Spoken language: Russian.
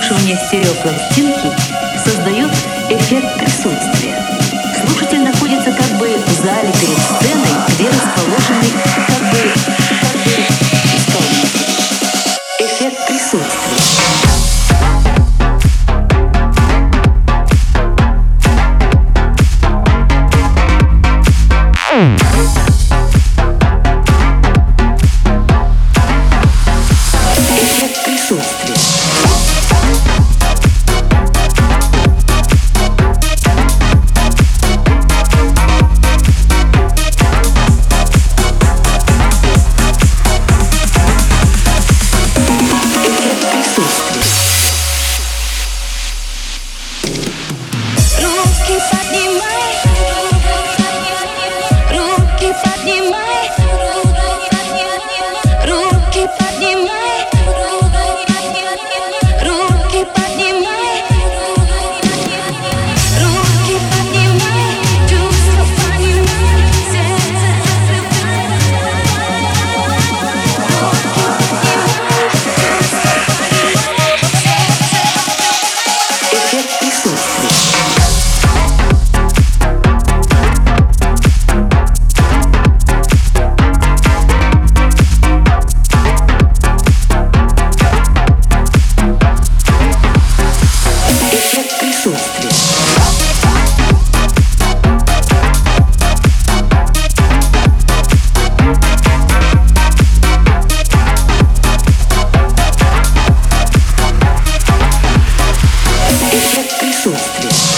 Прослушивание стереопластинки создает эффект присутствия. Слушатель находится как бы в зале перед сценой, где расположены как бы, как бы. Эффект присутствия. сочувствие.